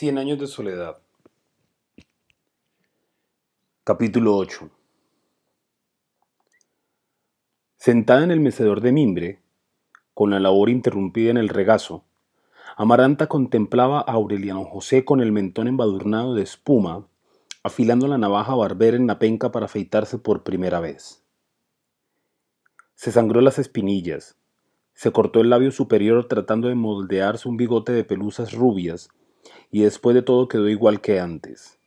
Cien años de soledad. Capítulo 8. Sentada en el mecedor de mimbre, con la labor interrumpida en el regazo, Amaranta contemplaba a Aureliano José con el mentón embadurnado de espuma, afilando la navaja barbera en la penca para afeitarse por primera vez. Se sangró las espinillas, se cortó el labio superior tratando de moldearse un bigote de pelusas rubias, y después de todo quedó igual que antes.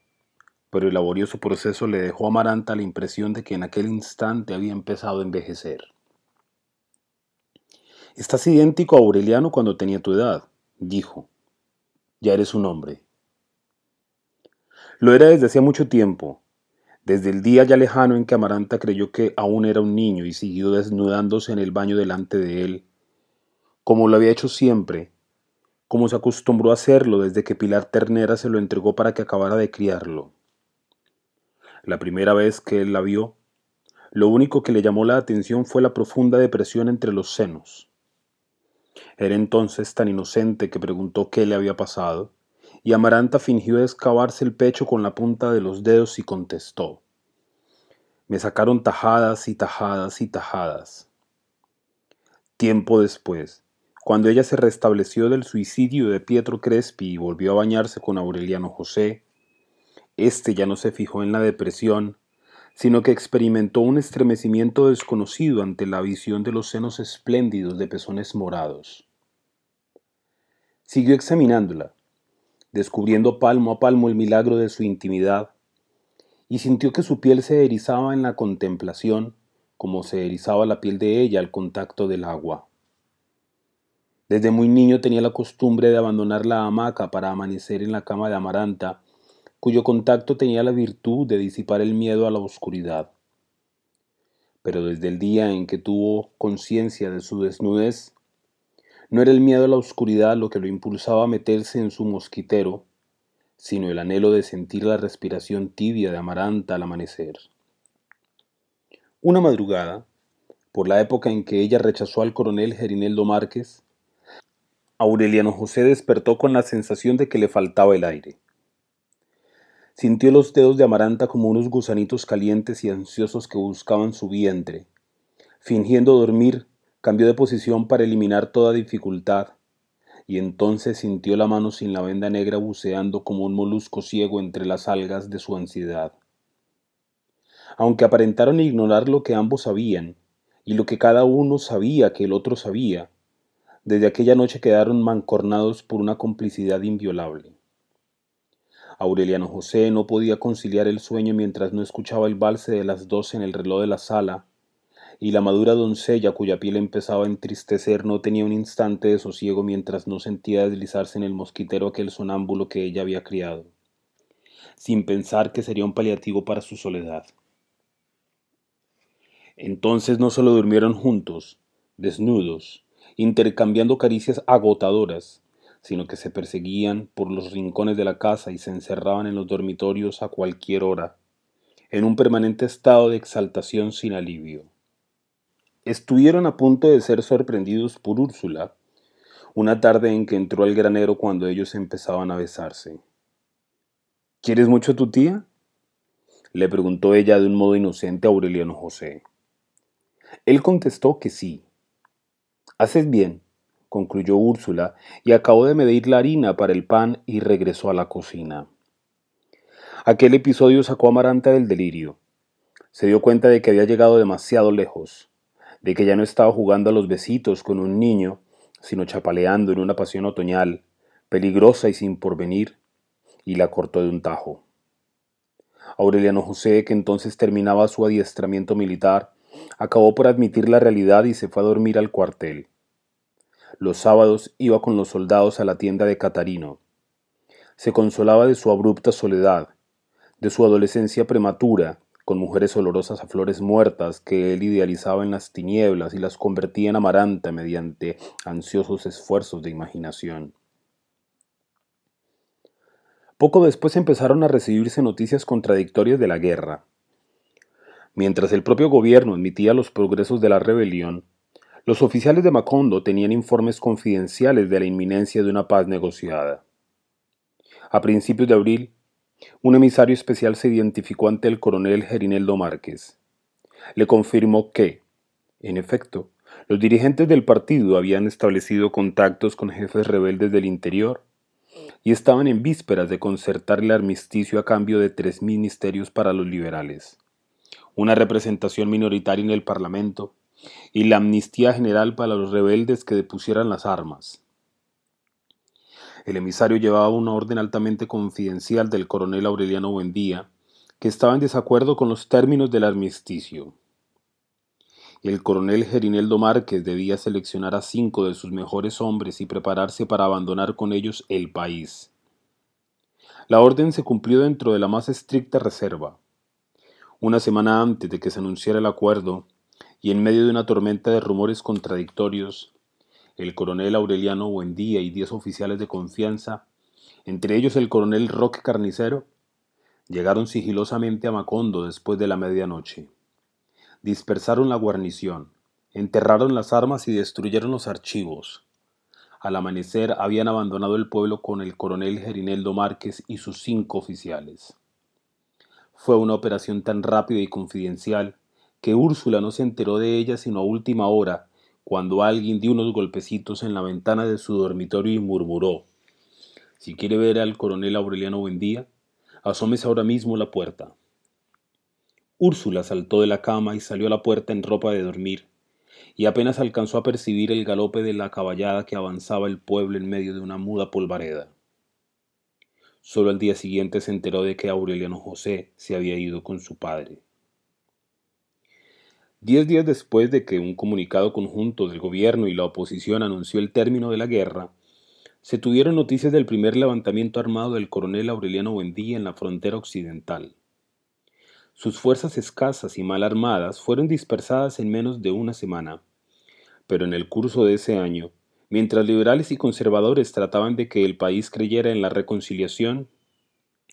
Pero el laborioso proceso le dejó a Amaranta la impresión de que en aquel instante había empezado a envejecer. Estás idéntico a Aureliano cuando tenía tu edad, dijo. Ya eres un hombre. Lo era desde hacía mucho tiempo, desde el día ya lejano en que Amaranta creyó que aún era un niño y siguió desnudándose en el baño delante de él, como lo había hecho siempre, como se acostumbró a hacerlo desde que Pilar Ternera se lo entregó para que acabara de criarlo. La primera vez que él la vio, lo único que le llamó la atención fue la profunda depresión entre los senos. Era entonces tan inocente que preguntó qué le había pasado, y Amaranta fingió excavarse el pecho con la punta de los dedos y contestó. Me sacaron tajadas y tajadas y tajadas. Tiempo después, cuando ella se restableció del suicidio de Pietro Crespi y volvió a bañarse con Aureliano José, éste ya no se fijó en la depresión, sino que experimentó un estremecimiento desconocido ante la visión de los senos espléndidos de pezones morados. Siguió examinándola, descubriendo palmo a palmo el milagro de su intimidad, y sintió que su piel se erizaba en la contemplación como se erizaba la piel de ella al contacto del agua. Desde muy niño tenía la costumbre de abandonar la hamaca para amanecer en la cama de Amaranta, cuyo contacto tenía la virtud de disipar el miedo a la oscuridad. Pero desde el día en que tuvo conciencia de su desnudez, no era el miedo a la oscuridad lo que lo impulsaba a meterse en su mosquitero, sino el anhelo de sentir la respiración tibia de Amaranta al amanecer. Una madrugada, por la época en que ella rechazó al coronel Gerineldo Márquez, Aureliano José despertó con la sensación de que le faltaba el aire. Sintió los dedos de Amaranta como unos gusanitos calientes y ansiosos que buscaban su vientre. Fingiendo dormir, cambió de posición para eliminar toda dificultad, y entonces sintió la mano sin la venda negra buceando como un molusco ciego entre las algas de su ansiedad. Aunque aparentaron ignorar lo que ambos sabían, y lo que cada uno sabía que el otro sabía, desde aquella noche quedaron mancornados por una complicidad inviolable. Aureliano José no podía conciliar el sueño mientras no escuchaba el valse de las doce en el reloj de la sala, y la madura doncella cuya piel empezaba a entristecer no tenía un instante de sosiego mientras no sentía deslizarse en el mosquitero aquel sonámbulo que ella había criado, sin pensar que sería un paliativo para su soledad. Entonces no solo durmieron juntos, desnudos, intercambiando caricias agotadoras, sino que se perseguían por los rincones de la casa y se encerraban en los dormitorios a cualquier hora, en un permanente estado de exaltación sin alivio. Estuvieron a punto de ser sorprendidos por Úrsula, una tarde en que entró al granero cuando ellos empezaban a besarse. ¿Quieres mucho a tu tía? le preguntó ella de un modo inocente a Aureliano José. Él contestó que sí, Haces bien, concluyó Úrsula, y acabó de medir la harina para el pan y regresó a la cocina. Aquel episodio sacó a Amaranta del delirio. Se dio cuenta de que había llegado demasiado lejos, de que ya no estaba jugando a los besitos con un niño, sino chapaleando en una pasión otoñal, peligrosa y sin porvenir, y la cortó de un tajo. Aureliano José, que entonces terminaba su adiestramiento militar, acabó por admitir la realidad y se fue a dormir al cuartel. Los sábados iba con los soldados a la tienda de Catarino. Se consolaba de su abrupta soledad, de su adolescencia prematura, con mujeres olorosas a flores muertas que él idealizaba en las tinieblas y las convertía en amaranta mediante ansiosos esfuerzos de imaginación. Poco después empezaron a recibirse noticias contradictorias de la guerra. Mientras el propio gobierno admitía los progresos de la rebelión, los oficiales de Macondo tenían informes confidenciales de la inminencia de una paz negociada. A principios de abril, un emisario especial se identificó ante el coronel Gerineldo Márquez. Le confirmó que, en efecto, los dirigentes del partido habían establecido contactos con jefes rebeldes del interior y estaban en vísperas de concertar el armisticio a cambio de tres ministerios para los liberales, una representación minoritaria en el Parlamento y la amnistía general para los rebeldes que depusieran las armas. El emisario llevaba una orden altamente confidencial del coronel Aureliano Buendía, que estaba en desacuerdo con los términos del armisticio. El coronel Gerineldo Márquez debía seleccionar a cinco de sus mejores hombres y prepararse para abandonar con ellos el país. La orden se cumplió dentro de la más estricta reserva. Una semana antes de que se anunciara el acuerdo, y en medio de una tormenta de rumores contradictorios, el coronel Aureliano Buendía y diez oficiales de confianza, entre ellos el coronel Roque Carnicero, llegaron sigilosamente a Macondo después de la medianoche. Dispersaron la guarnición, enterraron las armas y destruyeron los archivos. Al amanecer habían abandonado el pueblo con el coronel Gerineldo Márquez y sus cinco oficiales. Fue una operación tan rápida y confidencial que Úrsula no se enteró de ella sino a última hora, cuando alguien dio unos golpecitos en la ventana de su dormitorio y murmuró Si quiere ver al coronel Aureliano Buendía, asómese ahora mismo la puerta. Úrsula saltó de la cama y salió a la puerta en ropa de dormir, y apenas alcanzó a percibir el galope de la caballada que avanzaba el pueblo en medio de una muda polvareda. Solo al día siguiente se enteró de que Aureliano José se había ido con su padre. Diez días después de que un comunicado conjunto del gobierno y la oposición anunció el término de la guerra, se tuvieron noticias del primer levantamiento armado del coronel Aureliano Buendía en la frontera occidental. Sus fuerzas escasas y mal armadas fueron dispersadas en menos de una semana, pero en el curso de ese año, mientras liberales y conservadores trataban de que el país creyera en la reconciliación,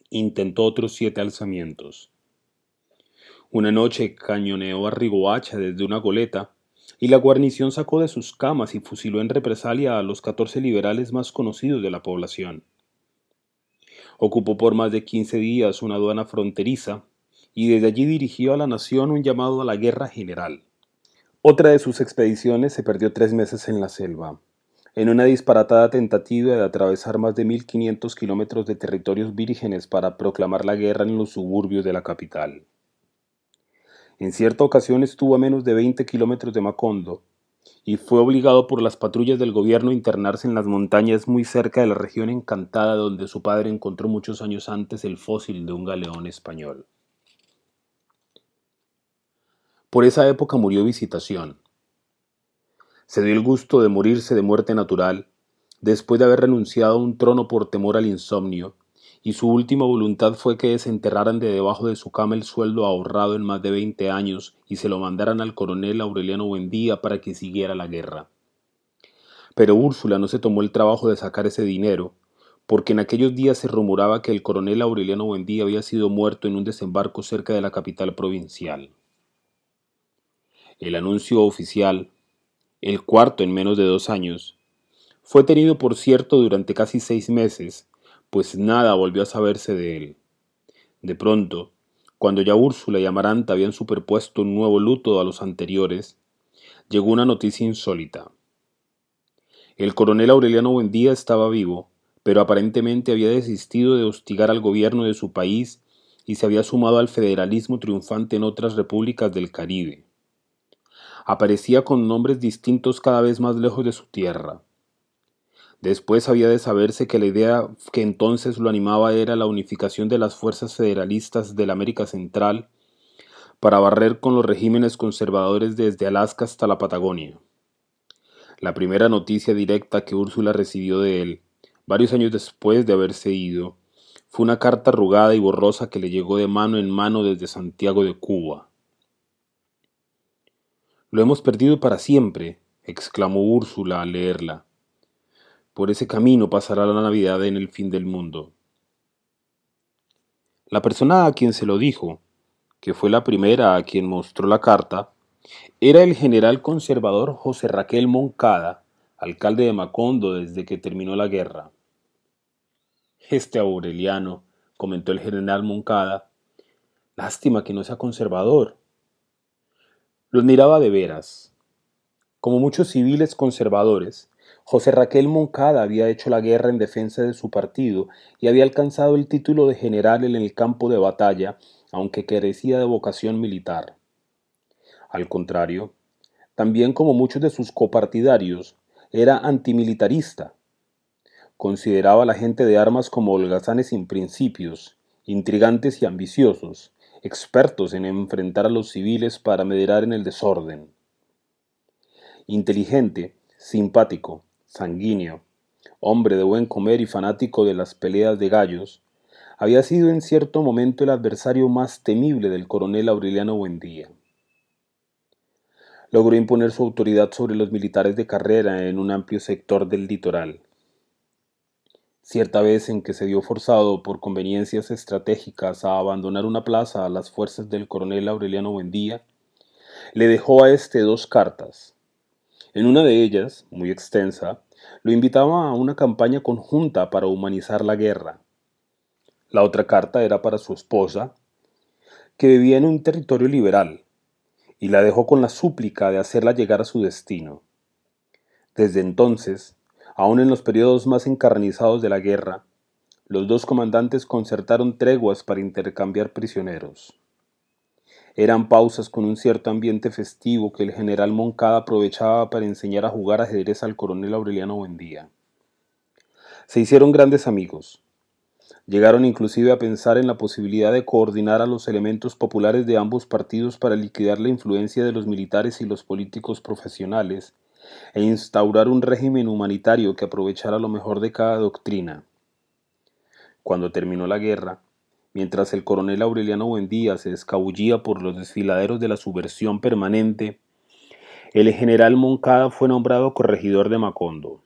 intentó otros siete alzamientos. Una noche cañoneó a Rigoacha desde una goleta, y la guarnición sacó de sus camas y fusiló en represalia a los catorce liberales más conocidos de la población. Ocupó por más de quince días una aduana fronteriza, y desde allí dirigió a la nación un llamado a la guerra general. Otra de sus expediciones se perdió tres meses en la selva, en una disparatada tentativa de atravesar más de 1.500 kilómetros de territorios vírgenes para proclamar la guerra en los suburbios de la capital. En cierta ocasión estuvo a menos de 20 kilómetros de Macondo y fue obligado por las patrullas del gobierno a internarse en las montañas muy cerca de la región encantada donde su padre encontró muchos años antes el fósil de un galeón español. Por esa época murió Visitación. Se dio el gusto de morirse de muerte natural después de haber renunciado a un trono por temor al insomnio y su última voluntad fue que desenterraran de debajo de su cama el sueldo ahorrado en más de veinte años y se lo mandaran al coronel Aureliano Buendía para que siguiera la guerra. Pero Úrsula no se tomó el trabajo de sacar ese dinero, porque en aquellos días se rumoraba que el coronel Aureliano Buendía había sido muerto en un desembarco cerca de la capital provincial. El anuncio oficial, el cuarto en menos de dos años, fue tenido por cierto durante casi seis meses pues nada volvió a saberse de él. De pronto, cuando ya Úrsula y Amaranta habían superpuesto un nuevo luto a los anteriores, llegó una noticia insólita. El coronel Aureliano Buendía estaba vivo, pero aparentemente había desistido de hostigar al gobierno de su país y se había sumado al federalismo triunfante en otras repúblicas del Caribe. Aparecía con nombres distintos cada vez más lejos de su tierra. Después había de saberse que la idea que entonces lo animaba era la unificación de las fuerzas federalistas de la América Central para barrer con los regímenes conservadores desde Alaska hasta la Patagonia. La primera noticia directa que Úrsula recibió de él, varios años después de haberse ido, fue una carta arrugada y borrosa que le llegó de mano en mano desde Santiago de Cuba. Lo hemos perdido para siempre, exclamó Úrsula al leerla. Por ese camino pasará la Navidad en el fin del mundo. La persona a quien se lo dijo, que fue la primera a quien mostró la carta, era el general conservador José Raquel Moncada, alcalde de Macondo desde que terminó la guerra. Este Aureliano, comentó el general Moncada, lástima que no sea conservador. Los miraba de veras. Como muchos civiles conservadores, José Raquel Moncada había hecho la guerra en defensa de su partido y había alcanzado el título de general en el campo de batalla, aunque carecía de vocación militar. Al contrario, también como muchos de sus copartidarios, era antimilitarista. Consideraba a la gente de armas como holgazanes sin principios, intrigantes y ambiciosos, expertos en enfrentar a los civiles para mediar en el desorden. Inteligente, simpático, sanguíneo, hombre de buen comer y fanático de las peleas de gallos, había sido en cierto momento el adversario más temible del coronel Aureliano Buendía. Logró imponer su autoridad sobre los militares de carrera en un amplio sector del litoral. Cierta vez en que se vio forzado por conveniencias estratégicas a abandonar una plaza a las fuerzas del coronel Aureliano Buendía, le dejó a éste dos cartas, en una de ellas, muy extensa, lo invitaba a una campaña conjunta para humanizar la guerra. La otra carta era para su esposa, que vivía en un territorio liberal, y la dejó con la súplica de hacerla llegar a su destino. Desde entonces, aun en los periodos más encarnizados de la guerra, los dos comandantes concertaron treguas para intercambiar prisioneros. Eran pausas con un cierto ambiente festivo que el general Moncada aprovechaba para enseñar a jugar ajedrez al coronel Aureliano Buendía. Se hicieron grandes amigos. Llegaron inclusive a pensar en la posibilidad de coordinar a los elementos populares de ambos partidos para liquidar la influencia de los militares y los políticos profesionales e instaurar un régimen humanitario que aprovechara lo mejor de cada doctrina. Cuando terminó la guerra, Mientras el coronel Aureliano Buendía se escabullía por los desfiladeros de la subversión permanente, el general Moncada fue nombrado corregidor de Macondo.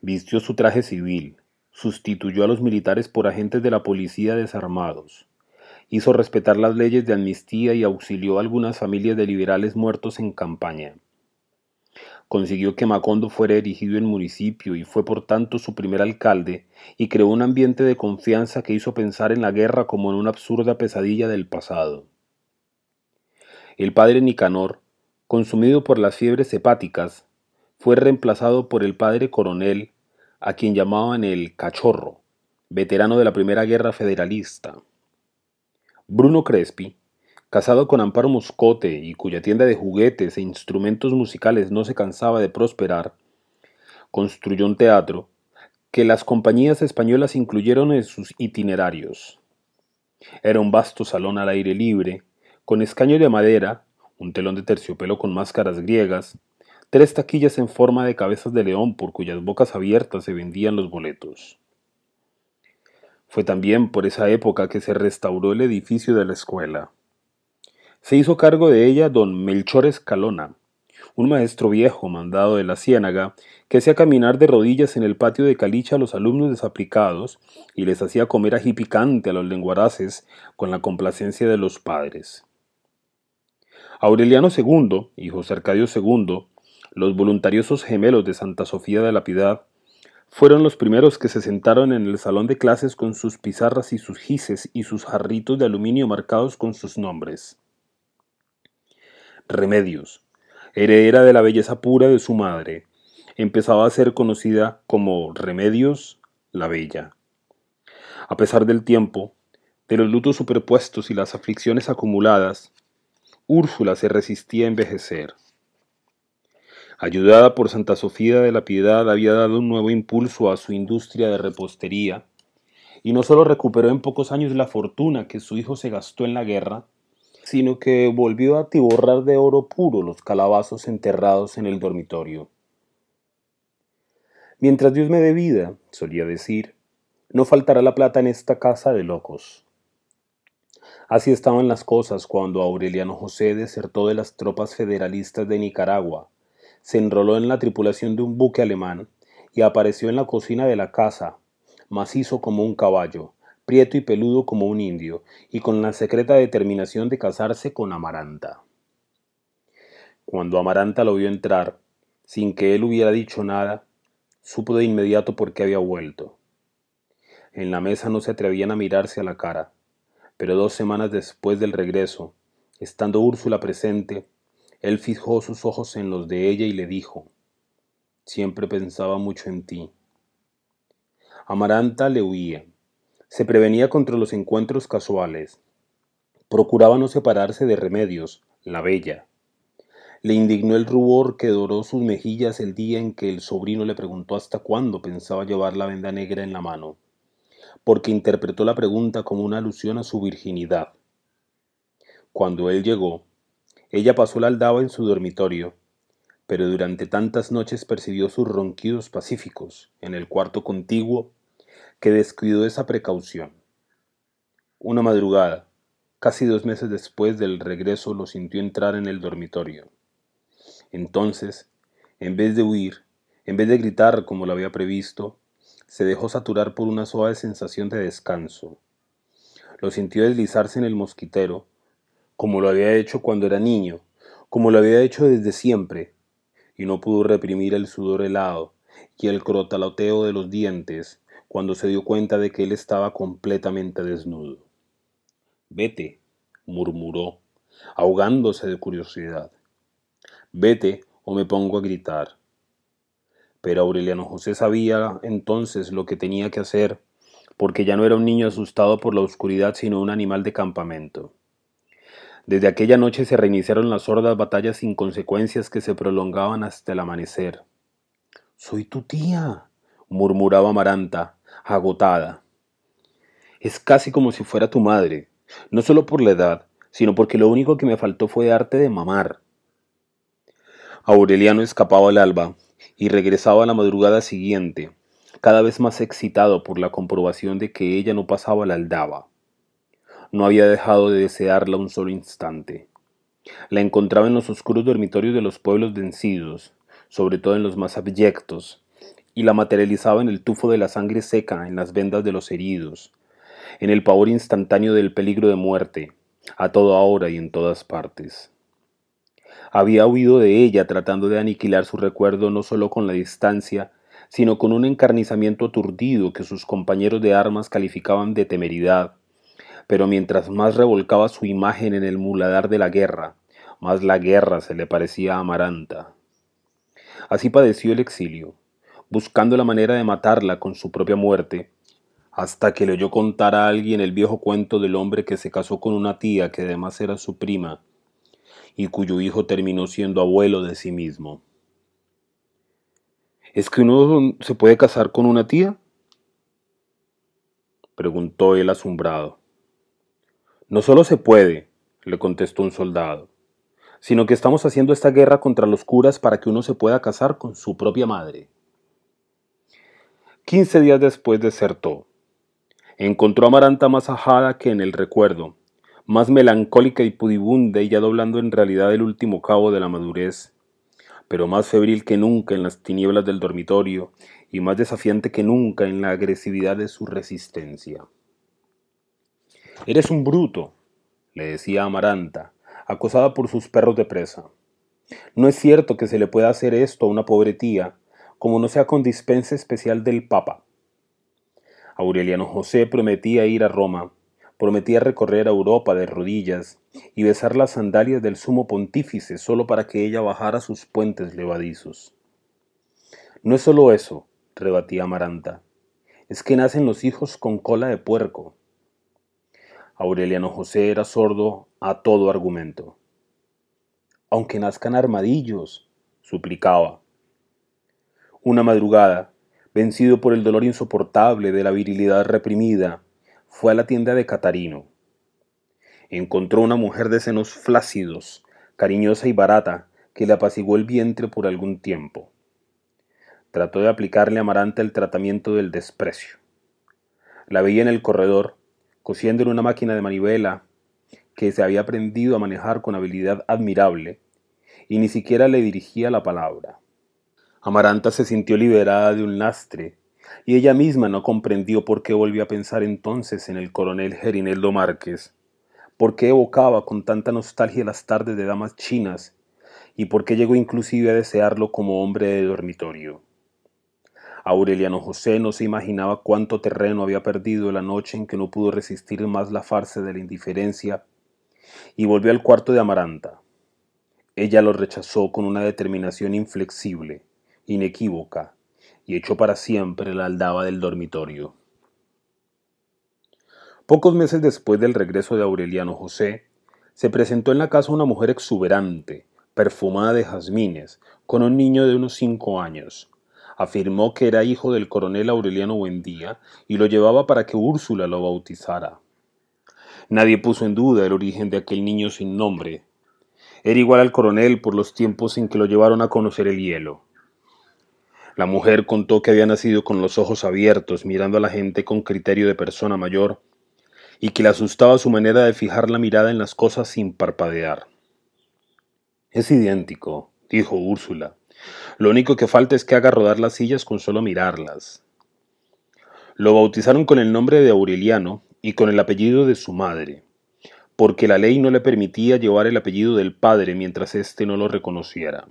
Vistió su traje civil, sustituyó a los militares por agentes de la policía desarmados, hizo respetar las leyes de amnistía y auxilió a algunas familias de liberales muertos en campaña consiguió que Macondo fuera erigido en municipio y fue por tanto su primer alcalde, y creó un ambiente de confianza que hizo pensar en la guerra como en una absurda pesadilla del pasado. El padre Nicanor, consumido por las fiebres hepáticas, fue reemplazado por el padre coronel, a quien llamaban el cachorro, veterano de la Primera Guerra Federalista. Bruno Crespi, Casado con Amparo Moscote y cuya tienda de juguetes e instrumentos musicales no se cansaba de prosperar, construyó un teatro que las compañías españolas incluyeron en sus itinerarios. Era un vasto salón al aire libre, con escaño de madera, un telón de terciopelo con máscaras griegas, tres taquillas en forma de cabezas de león por cuyas bocas abiertas se vendían los boletos. Fue también por esa época que se restauró el edificio de la escuela. Se hizo cargo de ella don Melchor Escalona, un maestro viejo mandado de la Ciénaga, que hacía caminar de rodillas en el patio de Caliche a los alumnos desaplicados y les hacía comer ají picante a los lenguaraces con la complacencia de los padres. Aureliano II y José Arcadio II, los voluntariosos gemelos de Santa Sofía de la Piedad, fueron los primeros que se sentaron en el salón de clases con sus pizarras y sus gises y sus jarritos de aluminio marcados con sus nombres. Remedios, heredera de la belleza pura de su madre, empezaba a ser conocida como Remedios la Bella. A pesar del tiempo, de los lutos superpuestos y las aflicciones acumuladas, Úrsula se resistía a envejecer. Ayudada por Santa Sofía de la Piedad, había dado un nuevo impulso a su industria de repostería, y no solo recuperó en pocos años la fortuna que su hijo se gastó en la guerra, sino que volvió a atiborrar de oro puro los calabazos enterrados en el dormitorio. Mientras Dios me dé vida, solía decir, no faltará la plata en esta casa de locos. Así estaban las cosas cuando Aureliano José desertó de las tropas federalistas de Nicaragua, se enroló en la tripulación de un buque alemán y apareció en la cocina de la casa, macizo como un caballo, prieto y peludo como un indio, y con la secreta determinación de casarse con Amaranta. Cuando Amaranta lo vio entrar, sin que él hubiera dicho nada, supo de inmediato por qué había vuelto. En la mesa no se atrevían a mirarse a la cara, pero dos semanas después del regreso, estando Úrsula presente, él fijó sus ojos en los de ella y le dijo, siempre pensaba mucho en ti. Amaranta le huía, se prevenía contra los encuentros casuales, procuraba no separarse de Remedios, la bella. Le indignó el rubor que doró sus mejillas el día en que el sobrino le preguntó hasta cuándo pensaba llevar la venda negra en la mano, porque interpretó la pregunta como una alusión a su virginidad. Cuando él llegó, ella pasó la aldaba en su dormitorio, pero durante tantas noches percibió sus ronquidos pacíficos en el cuarto contiguo que descuidó esa precaución. Una madrugada, casi dos meses después del regreso, lo sintió entrar en el dormitorio. Entonces, en vez de huir, en vez de gritar como lo había previsto, se dejó saturar por una suave sensación de descanso. Lo sintió deslizarse en el mosquitero, como lo había hecho cuando era niño, como lo había hecho desde siempre, y no pudo reprimir el sudor helado y el crotaloteo de los dientes cuando se dio cuenta de que él estaba completamente desnudo. Vete, murmuró, ahogándose de curiosidad. Vete o me pongo a gritar. Pero Aureliano José sabía entonces lo que tenía que hacer, porque ya no era un niño asustado por la oscuridad, sino un animal de campamento. Desde aquella noche se reiniciaron las sordas batallas sin consecuencias que se prolongaban hasta el amanecer. Soy tu tía, murmuraba Amaranta, agotada. Es casi como si fuera tu madre, no solo por la edad, sino porque lo único que me faltó fue darte de mamar. Aureliano escapaba al alba y regresaba a la madrugada siguiente, cada vez más excitado por la comprobación de que ella no pasaba la aldaba. No había dejado de desearla un solo instante. La encontraba en los oscuros dormitorios de los pueblos vencidos, sobre todo en los más abyectos, y la materializaba en el tufo de la sangre seca en las vendas de los heridos, en el pavor instantáneo del peligro de muerte, a toda hora y en todas partes. Había huido de ella tratando de aniquilar su recuerdo no solo con la distancia, sino con un encarnizamiento aturdido que sus compañeros de armas calificaban de temeridad. Pero mientras más revolcaba su imagen en el muladar de la guerra, más la guerra se le parecía amaranta. Así padeció el exilio, buscando la manera de matarla con su propia muerte, hasta que le oyó contar a alguien el viejo cuento del hombre que se casó con una tía que además era su prima, y cuyo hijo terminó siendo abuelo de sí mismo. ¿Es que uno se puede casar con una tía? preguntó él asombrado. No solo se puede, le contestó un soldado, sino que estamos haciendo esta guerra contra los curas para que uno se pueda casar con su propia madre. Quince días después desertó. Encontró a Maranta más ajada que en el recuerdo, más melancólica y pudibunda y ya doblando en realidad el último cabo de la madurez, pero más febril que nunca en las tinieblas del dormitorio y más desafiante que nunca en la agresividad de su resistencia. Eres un bruto, le decía Amaranta, acosada por sus perros de presa. No es cierto que se le pueda hacer esto a una pobre tía, como no sea con dispensa especial del Papa. Aureliano José prometía ir a Roma, prometía recorrer a Europa de rodillas y besar las sandalias del sumo pontífice solo para que ella bajara sus puentes levadizos. No es solo eso, rebatía Amaranta, es que nacen los hijos con cola de puerco. Aureliano José era sordo a todo argumento. Aunque nazcan armadillos, suplicaba. Una madrugada, vencido por el dolor insoportable de la virilidad reprimida, fue a la tienda de Catarino. Encontró una mujer de senos flácidos, cariñosa y barata, que le apaciguó el vientre por algún tiempo. Trató de aplicarle a Amaranta el tratamiento del desprecio. La veía en el corredor, cosiendo en una máquina de manivela que se había aprendido a manejar con habilidad admirable, y ni siquiera le dirigía la palabra. Amaranta se sintió liberada de un lastre y ella misma no comprendió por qué volvió a pensar entonces en el coronel Gerineldo Márquez, por qué evocaba con tanta nostalgia las tardes de damas chinas y por qué llegó inclusive a desearlo como hombre de dormitorio. Aureliano José no se imaginaba cuánto terreno había perdido la noche en que no pudo resistir más la farsa de la indiferencia y volvió al cuarto de Amaranta. Ella lo rechazó con una determinación inflexible, inequívoca, y echó para siempre la aldaba del dormitorio. Pocos meses después del regreso de Aureliano José, se presentó en la casa una mujer exuberante, perfumada de jazmines, con un niño de unos cinco años. Afirmó que era hijo del coronel Aureliano Buendía y lo llevaba para que Úrsula lo bautizara. Nadie puso en duda el origen de aquel niño sin nombre, era igual al coronel por los tiempos en que lo llevaron a conocer el hielo. La mujer contó que había nacido con los ojos abiertos, mirando a la gente con criterio de persona mayor, y que le asustaba su manera de fijar la mirada en las cosas sin parpadear. Es idéntico, dijo Úrsula. Lo único que falta es que haga rodar las sillas con solo mirarlas. Lo bautizaron con el nombre de Aureliano y con el apellido de su madre porque la ley no le permitía llevar el apellido del padre mientras éste no lo reconociera.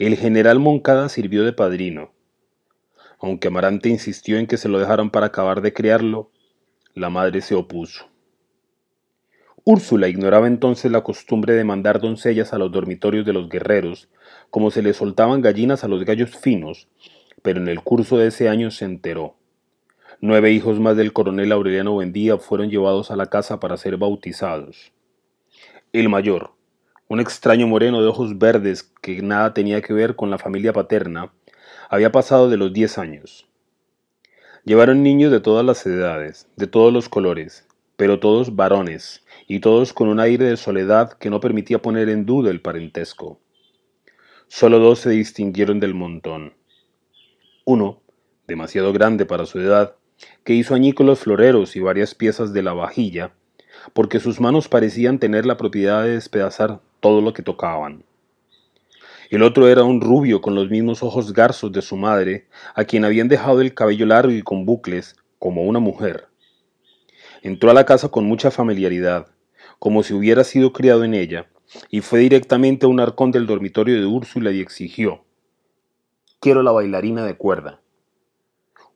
El general Moncada sirvió de padrino. Aunque Amarante insistió en que se lo dejaran para acabar de criarlo, la madre se opuso. Úrsula ignoraba entonces la costumbre de mandar doncellas a los dormitorios de los guerreros, como se le soltaban gallinas a los gallos finos, pero en el curso de ese año se enteró. Nueve hijos más del coronel Aureliano Buendía fueron llevados a la casa para ser bautizados. El mayor, un extraño moreno de ojos verdes que nada tenía que ver con la familia paterna, había pasado de los diez años. Llevaron niños de todas las edades, de todos los colores, pero todos varones, y todos con un aire de soledad que no permitía poner en duda el parentesco. Solo dos se distinguieron del montón. Uno, demasiado grande para su edad, que hizo añicos floreros y varias piezas de la vajilla, porque sus manos parecían tener la propiedad de despedazar todo lo que tocaban. El otro era un rubio con los mismos ojos garzos de su madre, a quien habían dejado el cabello largo y con bucles, como una mujer. Entró a la casa con mucha familiaridad, como si hubiera sido criado en ella, y fue directamente a un arcón del dormitorio de Úrsula y exigió Quiero la bailarina de cuerda.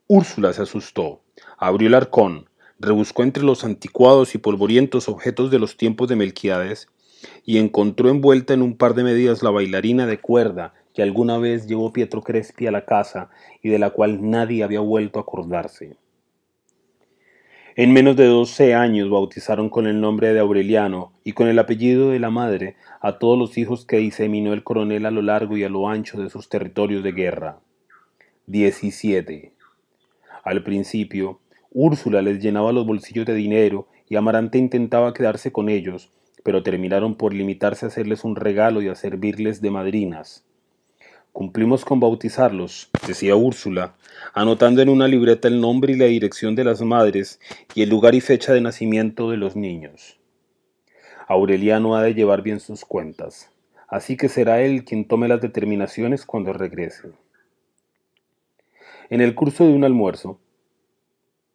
Úrsula se asustó, abrió el arcón, rebuscó entre los anticuados y polvorientos objetos de los tiempos de Melquiades y encontró envuelta en un par de medidas la bailarina de cuerda que alguna vez llevó Pietro Crespi a la casa y de la cual nadie había vuelto a acordarse. En menos de doce años bautizaron con el nombre de Aureliano y con el apellido de la madre a todos los hijos que diseminó el coronel a lo largo y a lo ancho de sus territorios de guerra. 17. Al principio, Úrsula les llenaba los bolsillos de dinero y Amarante intentaba quedarse con ellos, pero terminaron por limitarse a hacerles un regalo y a servirles de madrinas. Cumplimos con bautizarlos, decía Úrsula, anotando en una libreta el nombre y la dirección de las madres y el lugar y fecha de nacimiento de los niños. Aureliano ha de llevar bien sus cuentas, así que será él quien tome las determinaciones cuando regrese. En el curso de un almuerzo,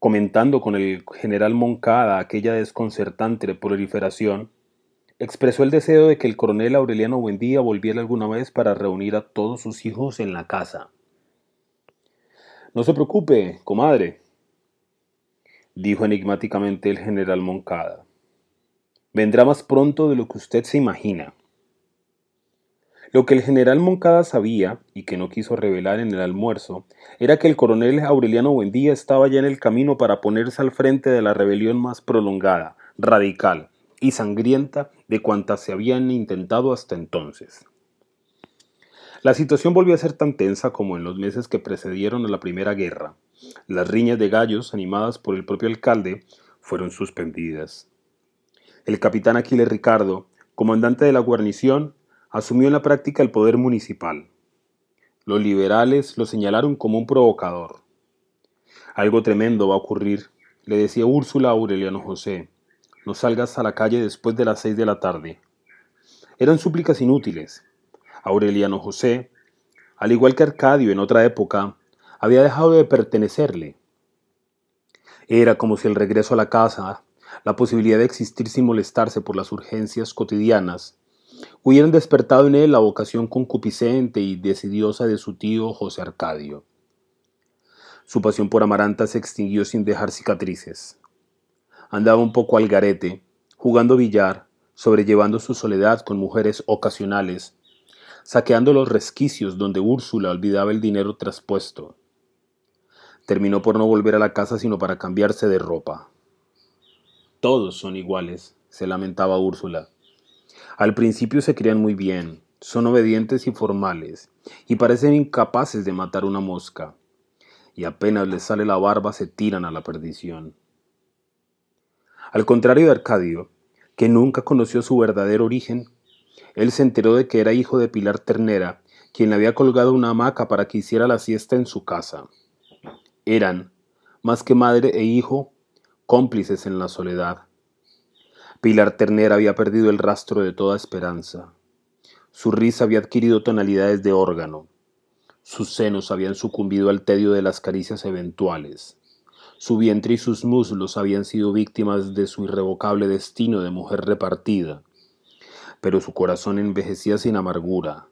comentando con el general Moncada aquella desconcertante proliferación, expresó el deseo de que el coronel Aureliano Buendía volviera alguna vez para reunir a todos sus hijos en la casa. No se preocupe, comadre, dijo enigmáticamente el general Moncada. Vendrá más pronto de lo que usted se imagina. Lo que el general Moncada sabía, y que no quiso revelar en el almuerzo, era que el coronel Aureliano Buendía estaba ya en el camino para ponerse al frente de la rebelión más prolongada, radical y sangrienta de cuantas se habían intentado hasta entonces. La situación volvió a ser tan tensa como en los meses que precedieron a la Primera Guerra. Las riñas de gallos, animadas por el propio alcalde, fueron suspendidas. El capitán Aquiles Ricardo, comandante de la guarnición, asumió en la práctica el poder municipal. Los liberales lo señalaron como un provocador. Algo tremendo va a ocurrir, le decía Úrsula a Aureliano José. No salgas a la calle después de las seis de la tarde. Eran súplicas inútiles. Aureliano José, al igual que Arcadio en otra época, había dejado de pertenecerle. Era como si el regreso a la casa, la posibilidad de existir sin molestarse por las urgencias cotidianas, hubieran despertado en él la vocación concupiscente y decidiosa de su tío José Arcadio. Su pasión por Amaranta se extinguió sin dejar cicatrices. Andaba un poco al garete, jugando billar, sobrellevando su soledad con mujeres ocasionales, saqueando los resquicios donde Úrsula olvidaba el dinero traspuesto. Terminó por no volver a la casa sino para cambiarse de ropa. Todos son iguales, se lamentaba Úrsula. Al principio se crían muy bien, son obedientes y formales, y parecen incapaces de matar una mosca, y apenas les sale la barba se tiran a la perdición. Al contrario de Arcadio, que nunca conoció su verdadero origen, él se enteró de que era hijo de Pilar Ternera, quien le había colgado una hamaca para que hiciera la siesta en su casa. Eran, más que madre e hijo, cómplices en la soledad. Pilar Ternera había perdido el rastro de toda esperanza. Su risa había adquirido tonalidades de órgano. Sus senos habían sucumbido al tedio de las caricias eventuales. Su vientre y sus muslos habían sido víctimas de su irrevocable destino de mujer repartida. Pero su corazón envejecía sin amargura.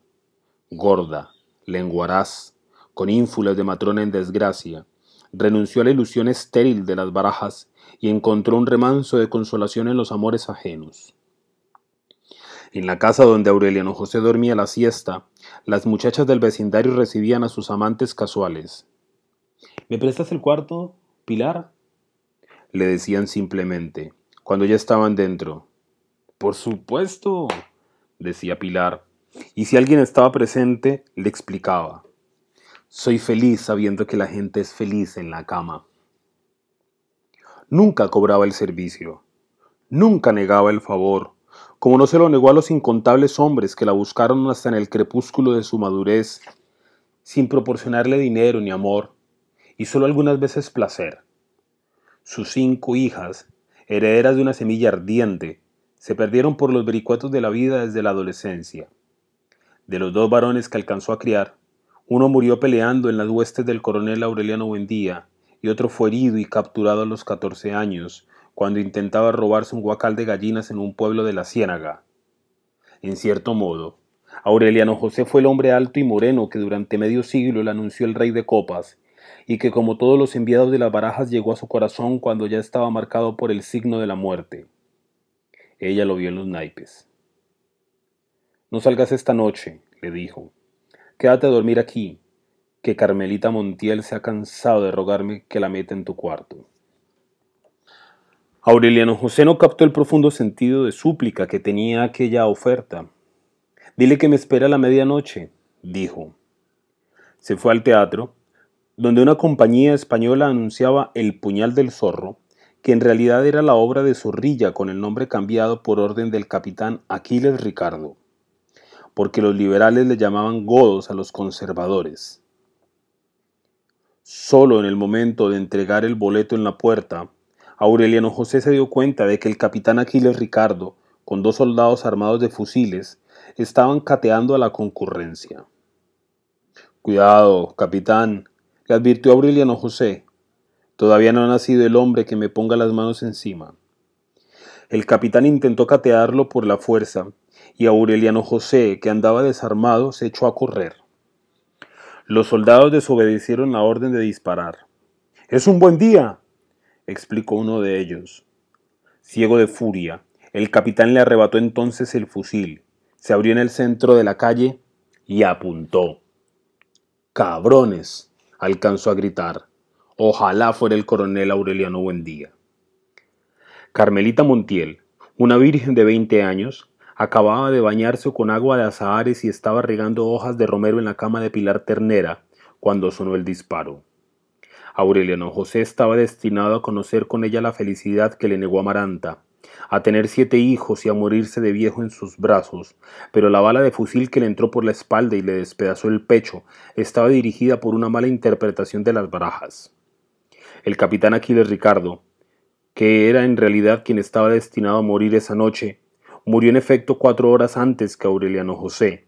Gorda, lenguaraz, con ínfulas de matrona en desgracia, renunció a la ilusión estéril de las barajas y encontró un remanso de consolación en los amores ajenos. En la casa donde Aureliano José dormía la siesta, las muchachas del vecindario recibían a sus amantes casuales. ¿Me prestas el cuarto, Pilar? Le decían simplemente, cuando ya estaban dentro. Por supuesto, decía Pilar, y si alguien estaba presente, le explicaba. Soy feliz sabiendo que la gente es feliz en la cama. Nunca cobraba el servicio, nunca negaba el favor, como no se lo negó a los incontables hombres que la buscaron hasta en el crepúsculo de su madurez, sin proporcionarle dinero ni amor, y solo algunas veces placer. Sus cinco hijas, herederas de una semilla ardiente, se perdieron por los vericuetos de la vida desde la adolescencia. De los dos varones que alcanzó a criar, uno murió peleando en las huestes del coronel Aureliano Buendía y otro fue herido y capturado a los 14 años, cuando intentaba robarse un guacal de gallinas en un pueblo de la Ciénaga. En cierto modo, Aureliano José fue el hombre alto y moreno que durante medio siglo le anunció el rey de copas, y que como todos los enviados de las barajas llegó a su corazón cuando ya estaba marcado por el signo de la muerte. Ella lo vio en los naipes. No salgas esta noche, le dijo. Quédate a dormir aquí, que Carmelita Montiel se ha cansado de rogarme que la meta en tu cuarto. Aureliano José no captó el profundo sentido de súplica que tenía aquella oferta. Dile que me espera a la medianoche, dijo. Se fue al teatro, donde una compañía española anunciaba El puñal del zorro, que en realidad era la obra de Zorrilla con el nombre cambiado por orden del capitán Aquiles Ricardo, porque los liberales le llamaban godos a los conservadores. Solo en el momento de entregar el boleto en la puerta, Aureliano José se dio cuenta de que el capitán Aquiles Ricardo, con dos soldados armados de fusiles, estaban cateando a la concurrencia. Cuidado, capitán, le advirtió Aureliano José. Todavía no ha nacido el hombre que me ponga las manos encima. El capitán intentó catearlo por la fuerza, y Aureliano José, que andaba desarmado, se echó a correr. Los soldados desobedecieron la orden de disparar. Es un buen día, explicó uno de ellos. Ciego de furia, el capitán le arrebató entonces el fusil, se abrió en el centro de la calle y apuntó. ¡Cabrones! Alcanzó a gritar. Ojalá fuera el coronel Aureliano Buendía. Carmelita Montiel, una virgen de veinte años, Acababa de bañarse con agua de azahares y estaba regando hojas de romero en la cama de Pilar Ternera cuando sonó el disparo. Aureliano José estaba destinado a conocer con ella la felicidad que le negó Amaranta, a tener siete hijos y a morirse de viejo en sus brazos, pero la bala de fusil que le entró por la espalda y le despedazó el pecho estaba dirigida por una mala interpretación de las barajas. El capitán Aquiles Ricardo, que era en realidad quien estaba destinado a morir esa noche, Murió en efecto cuatro horas antes que Aureliano José.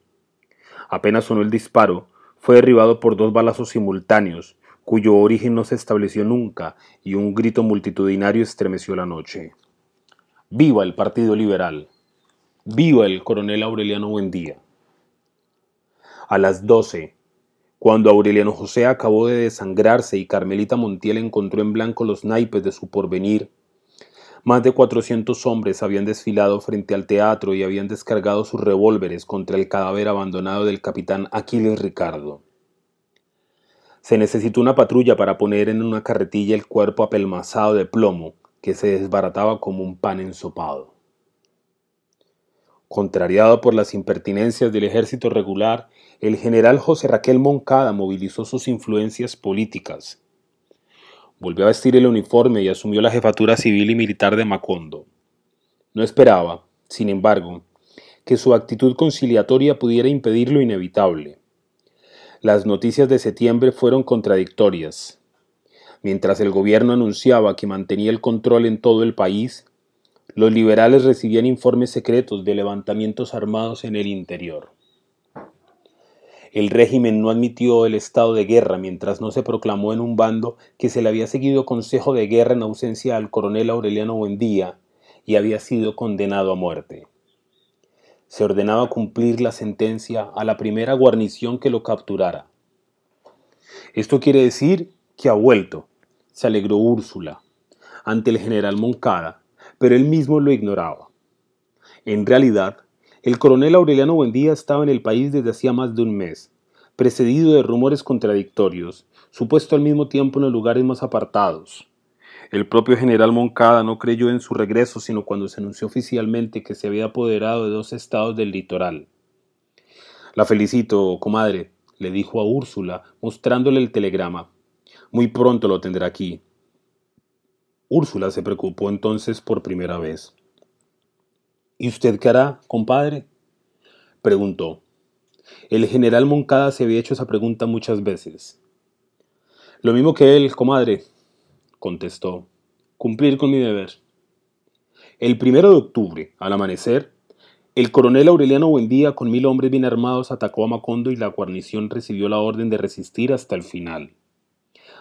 Apenas sonó el disparo, fue derribado por dos balazos simultáneos, cuyo origen no se estableció nunca, y un grito multitudinario estremeció la noche. ¡Viva el Partido Liberal! ¡Viva el coronel Aureliano Buendía! A las doce, Cuando Aureliano José acabó de desangrarse y Carmelita Montiel encontró en blanco los naipes de su porvenir, más de 400 hombres habían desfilado frente al teatro y habían descargado sus revólveres contra el cadáver abandonado del capitán Aquiles Ricardo. Se necesitó una patrulla para poner en una carretilla el cuerpo apelmazado de plomo que se desbarataba como un pan ensopado. Contrariado por las impertinencias del ejército regular, el general José Raquel Moncada movilizó sus influencias políticas. Volvió a vestir el uniforme y asumió la jefatura civil y militar de Macondo. No esperaba, sin embargo, que su actitud conciliatoria pudiera impedir lo inevitable. Las noticias de septiembre fueron contradictorias. Mientras el gobierno anunciaba que mantenía el control en todo el país, los liberales recibían informes secretos de levantamientos armados en el interior. El régimen no admitió el estado de guerra mientras no se proclamó en un bando que se le había seguido consejo de guerra en ausencia al coronel Aureliano Buendía y había sido condenado a muerte. Se ordenaba cumplir la sentencia a la primera guarnición que lo capturara. Esto quiere decir que ha vuelto, se alegró Úrsula, ante el general Moncada, pero él mismo lo ignoraba. En realidad, el coronel Aureliano Buendía estaba en el país desde hacía más de un mes, precedido de rumores contradictorios, supuesto al mismo tiempo en los lugares más apartados. El propio general Moncada no creyó en su regreso sino cuando se anunció oficialmente que se había apoderado de dos estados del litoral. La felicito, comadre, le dijo a Úrsula, mostrándole el telegrama. Muy pronto lo tendrá aquí. Úrsula se preocupó entonces por primera vez. ¿Y usted qué hará, compadre? preguntó. El general Moncada se había hecho esa pregunta muchas veces. Lo mismo que él, comadre, contestó. Cumplir con mi deber. El primero de octubre, al amanecer, el coronel Aureliano Buendía con mil hombres bien armados atacó a Macondo y la guarnición recibió la orden de resistir hasta el final.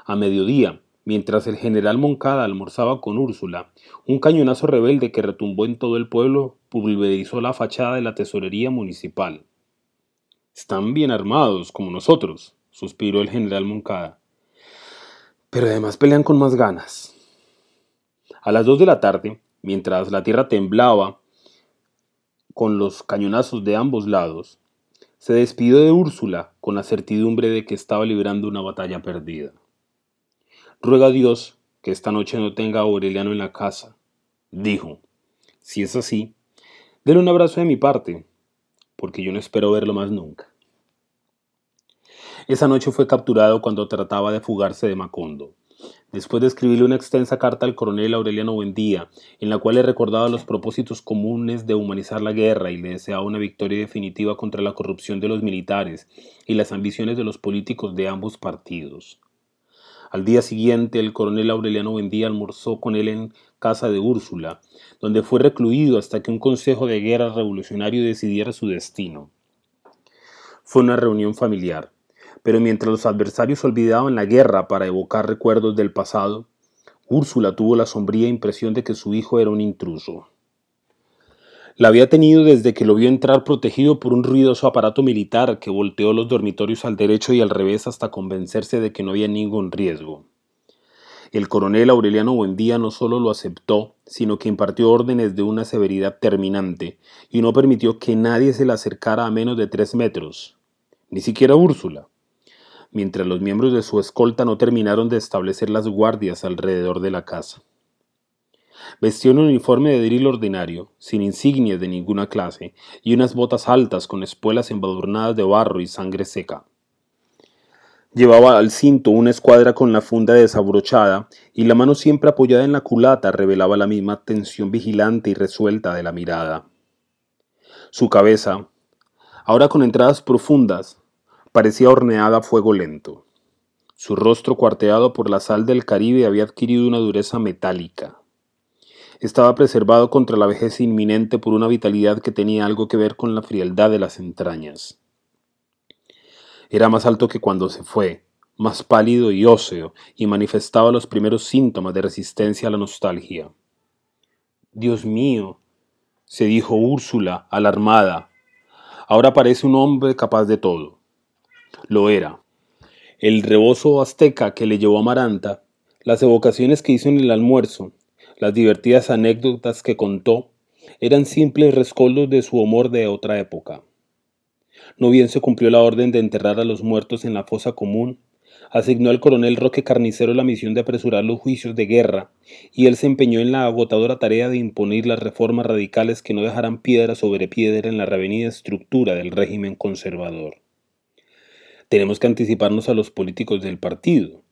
A mediodía, Mientras el general Moncada almorzaba con Úrsula, un cañonazo rebelde que retumbó en todo el pueblo pulverizó la fachada de la tesorería municipal. Están bien armados, como nosotros, suspiró el general Moncada. Pero además pelean con más ganas. A las dos de la tarde, mientras la tierra temblaba con los cañonazos de ambos lados, se despidió de Úrsula con la certidumbre de que estaba librando una batalla perdida. Ruega a Dios que esta noche no tenga a Aureliano en la casa. Dijo, si es así, denle un abrazo de mi parte, porque yo no espero verlo más nunca. Esa noche fue capturado cuando trataba de fugarse de Macondo. Después de escribirle una extensa carta al coronel Aureliano Buendía, en la cual le recordaba los propósitos comunes de humanizar la guerra y le deseaba una victoria definitiva contra la corrupción de los militares y las ambiciones de los políticos de ambos partidos. Al día siguiente, el coronel Aureliano Buendía almorzó con él en casa de Úrsula, donde fue recluido hasta que un consejo de guerra revolucionario decidiera su destino. Fue una reunión familiar, pero mientras los adversarios olvidaban la guerra para evocar recuerdos del pasado, Úrsula tuvo la sombría impresión de que su hijo era un intruso. La había tenido desde que lo vio entrar protegido por un ruidoso aparato militar que volteó los dormitorios al derecho y al revés hasta convencerse de que no había ningún riesgo. El coronel Aureliano Buendía no solo lo aceptó, sino que impartió órdenes de una severidad terminante y no permitió que nadie se le acercara a menos de tres metros, ni siquiera Úrsula, mientras los miembros de su escolta no terminaron de establecer las guardias alrededor de la casa. Vestía un uniforme de drill ordinario, sin insignias de ninguna clase, y unas botas altas con espuelas embadurnadas de barro y sangre seca. Llevaba al cinto una escuadra con la funda desabrochada y la mano siempre apoyada en la culata revelaba la misma tensión vigilante y resuelta de la mirada. Su cabeza, ahora con entradas profundas, parecía horneada a fuego lento. Su rostro cuarteado por la sal del Caribe había adquirido una dureza metálica estaba preservado contra la vejez inminente por una vitalidad que tenía algo que ver con la frialdad de las entrañas. Era más alto que cuando se fue, más pálido y óseo, y manifestaba los primeros síntomas de resistencia a la nostalgia. Dios mío, se dijo Úrsula, alarmada, ahora parece un hombre capaz de todo. Lo era, el rebozo azteca que le llevó a Maranta, las evocaciones que hizo en el almuerzo, las divertidas anécdotas que contó, eran simples rescoldos de su humor de otra época. No bien se cumplió la orden de enterrar a los muertos en la fosa común, asignó al coronel Roque Carnicero la misión de apresurar los juicios de guerra, y él se empeñó en la agotadora tarea de imponer las reformas radicales que no dejaran piedra sobre piedra en la revenida estructura del régimen conservador. Tenemos que anticiparnos a los políticos del partido,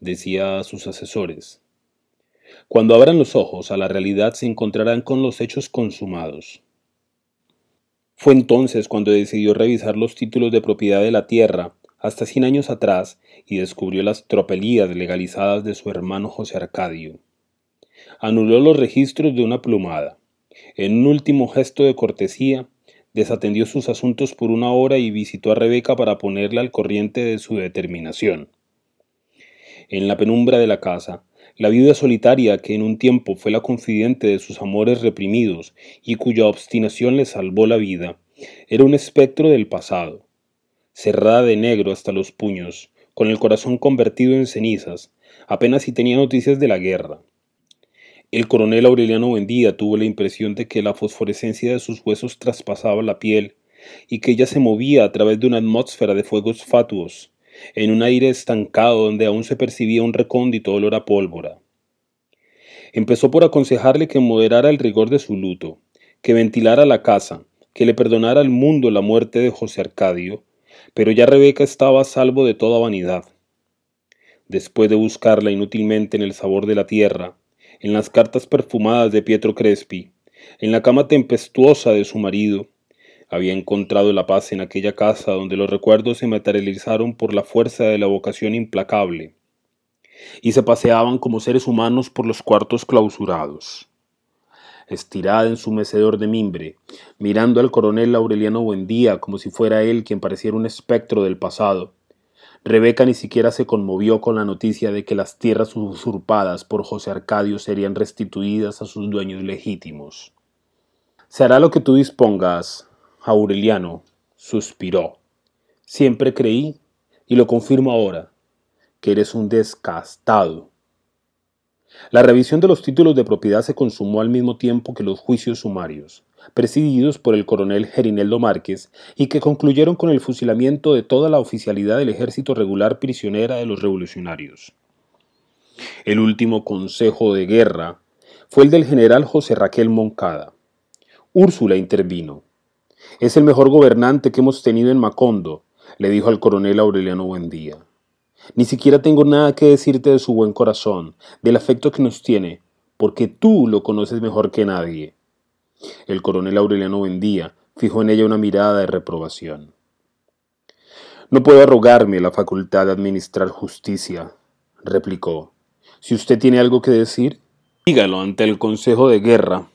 decía a sus asesores. Cuando abran los ojos a la realidad se encontrarán con los hechos consumados. Fue entonces cuando decidió revisar los títulos de propiedad de la tierra hasta cien años atrás y descubrió las tropelías legalizadas de su hermano José Arcadio. Anuló los registros de una plumada. En un último gesto de cortesía, desatendió sus asuntos por una hora y visitó a Rebeca para ponerla al corriente de su determinación. En la penumbra de la casa, la viuda solitaria que en un tiempo fue la confidente de sus amores reprimidos y cuya obstinación le salvó la vida, era un espectro del pasado, cerrada de negro hasta los puños, con el corazón convertido en cenizas, apenas si tenía noticias de la guerra. El coronel Aureliano Buendía tuvo la impresión de que la fosforescencia de sus huesos traspasaba la piel y que ella se movía a través de una atmósfera de fuegos fatuos, en un aire estancado donde aún se percibía un recóndito olor a pólvora. Empezó por aconsejarle que moderara el rigor de su luto, que ventilara la casa, que le perdonara al mundo la muerte de José Arcadio, pero ya Rebeca estaba a salvo de toda vanidad. Después de buscarla inútilmente en el sabor de la tierra, en las cartas perfumadas de Pietro Crespi, en la cama tempestuosa de su marido, había encontrado la paz en aquella casa donde los recuerdos se materializaron por la fuerza de la vocación implacable, y se paseaban como seres humanos por los cuartos clausurados. Estirada en su mecedor de mimbre, mirando al coronel Aureliano Buendía como si fuera él quien pareciera un espectro del pasado, Rebeca ni siquiera se conmovió con la noticia de que las tierras usurpadas por José Arcadio serían restituidas a sus dueños legítimos. Se hará lo que tú dispongas, Aureliano, suspiró. Siempre creí, y lo confirmo ahora, que eres un descastado. La revisión de los títulos de propiedad se consumó al mismo tiempo que los juicios sumarios presididos por el coronel Gerineldo Márquez, y que concluyeron con el fusilamiento de toda la oficialidad del ejército regular prisionera de los revolucionarios. El último consejo de guerra fue el del general José Raquel Moncada. Úrsula intervino. Es el mejor gobernante que hemos tenido en Macondo, le dijo al coronel Aureliano Buendía. Ni siquiera tengo nada que decirte de su buen corazón, del afecto que nos tiene, porque tú lo conoces mejor que nadie. El coronel Aureliano Buendía fijó en ella una mirada de reprobación. No puedo arrogarme la facultad de administrar justicia, replicó. Si usted tiene algo que decir, dígalo ante el Consejo de Guerra.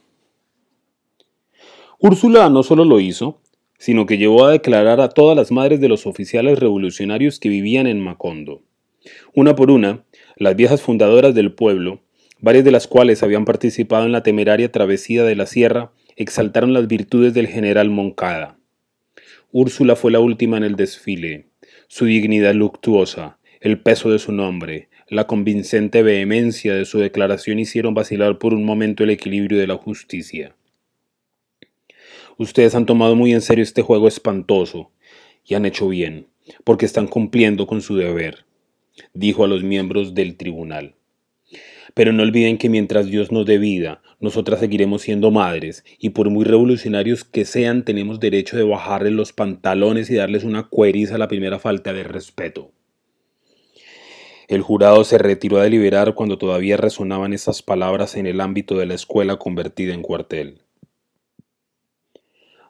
Úrsula no solo lo hizo, sino que llevó a declarar a todas las madres de los oficiales revolucionarios que vivían en Macondo. Una por una, las viejas fundadoras del pueblo varias de las cuales habían participado en la temeraria travesía de la sierra, exaltaron las virtudes del general Moncada. Úrsula fue la última en el desfile. Su dignidad luctuosa, el peso de su nombre, la convincente vehemencia de su declaración hicieron vacilar por un momento el equilibrio de la justicia. Ustedes han tomado muy en serio este juego espantoso, y han hecho bien, porque están cumpliendo con su deber, dijo a los miembros del tribunal. Pero no olviden que mientras Dios nos dé vida, nosotras seguiremos siendo madres, y por muy revolucionarios que sean, tenemos derecho de bajarles los pantalones y darles una cueriza a la primera falta de respeto. El jurado se retiró a deliberar cuando todavía resonaban esas palabras en el ámbito de la escuela convertida en cuartel.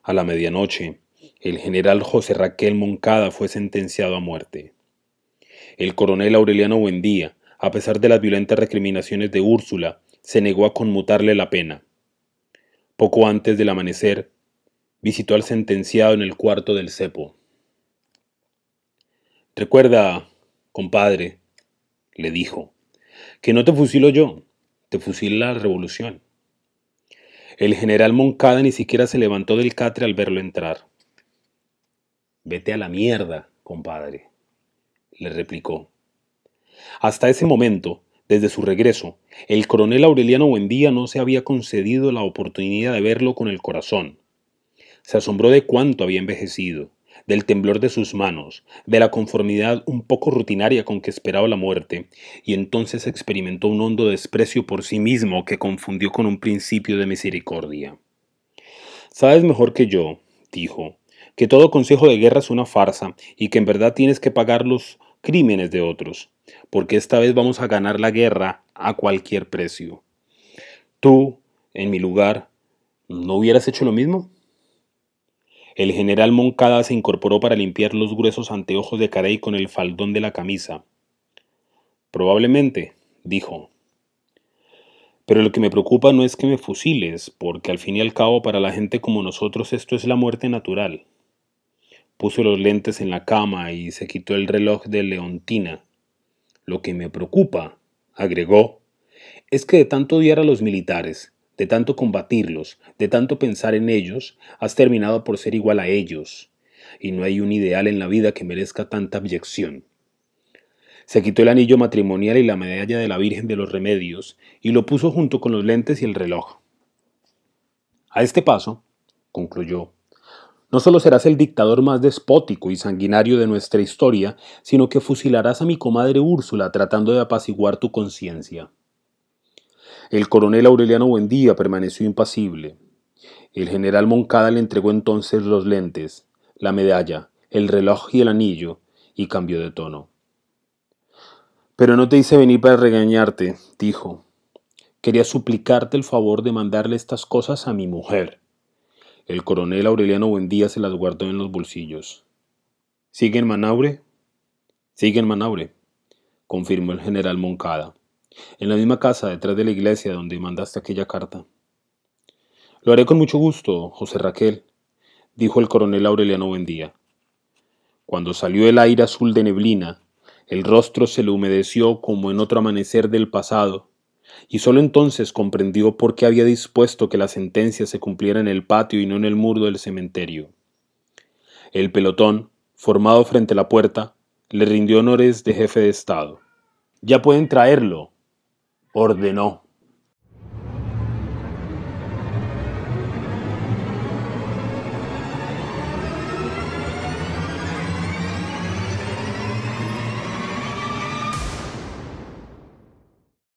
A la medianoche, el general José Raquel Moncada fue sentenciado a muerte. El coronel Aureliano Buendía, a pesar de las violentas recriminaciones de Úrsula, se negó a conmutarle la pena. Poco antes del amanecer, visitó al sentenciado en el cuarto del cepo. Recuerda, compadre, le dijo, que no te fusilo yo, te fusila la revolución. El general Moncada ni siquiera se levantó del catre al verlo entrar. Vete a la mierda, compadre, le replicó. Hasta ese momento, desde su regreso, el coronel Aureliano Buendía no se había concedido la oportunidad de verlo con el corazón. Se asombró de cuánto había envejecido, del temblor de sus manos, de la conformidad un poco rutinaria con que esperaba la muerte, y entonces experimentó un hondo desprecio por sí mismo que confundió con un principio de misericordia. Sabes mejor que yo, dijo, que todo consejo de guerra es una farsa y que en verdad tienes que pagar los crímenes de otros porque esta vez vamos a ganar la guerra a cualquier precio. ¿Tú, en mi lugar, no hubieras hecho lo mismo? El general Moncada se incorporó para limpiar los gruesos anteojos de Carey con el faldón de la camisa. Probablemente, dijo. Pero lo que me preocupa no es que me fusiles, porque al fin y al cabo para la gente como nosotros esto es la muerte natural. Puso los lentes en la cama y se quitó el reloj de Leontina. Lo que me preocupa, agregó, es que de tanto odiar a los militares, de tanto combatirlos, de tanto pensar en ellos, has terminado por ser igual a ellos, y no hay un ideal en la vida que merezca tanta abyección. Se quitó el anillo matrimonial y la medalla de la Virgen de los Remedios y lo puso junto con los lentes y el reloj. A este paso, concluyó, no solo serás el dictador más despótico y sanguinario de nuestra historia, sino que fusilarás a mi comadre Úrsula tratando de apaciguar tu conciencia. El coronel Aureliano Buendía permaneció impasible. El general Moncada le entregó entonces los lentes, la medalla, el reloj y el anillo, y cambió de tono. Pero no te hice venir para regañarte, dijo. Quería suplicarte el favor de mandarle estas cosas a mi mujer. El coronel Aureliano Buendía se las guardó en los bolsillos. ¿Sigue en Manaure? Sigue Manaure, confirmó el general Moncada, en la misma casa detrás de la iglesia donde mandaste aquella carta. Lo haré con mucho gusto, José Raquel, dijo el coronel Aureliano Buendía. Cuando salió el aire azul de neblina, el rostro se le humedeció como en otro amanecer del pasado, y sólo entonces comprendió por qué había dispuesto que la sentencia se cumpliera en el patio y no en el muro del cementerio. El pelotón, formado frente a la puerta, le rindió honores de jefe de Estado. Ya pueden traerlo, ordenó.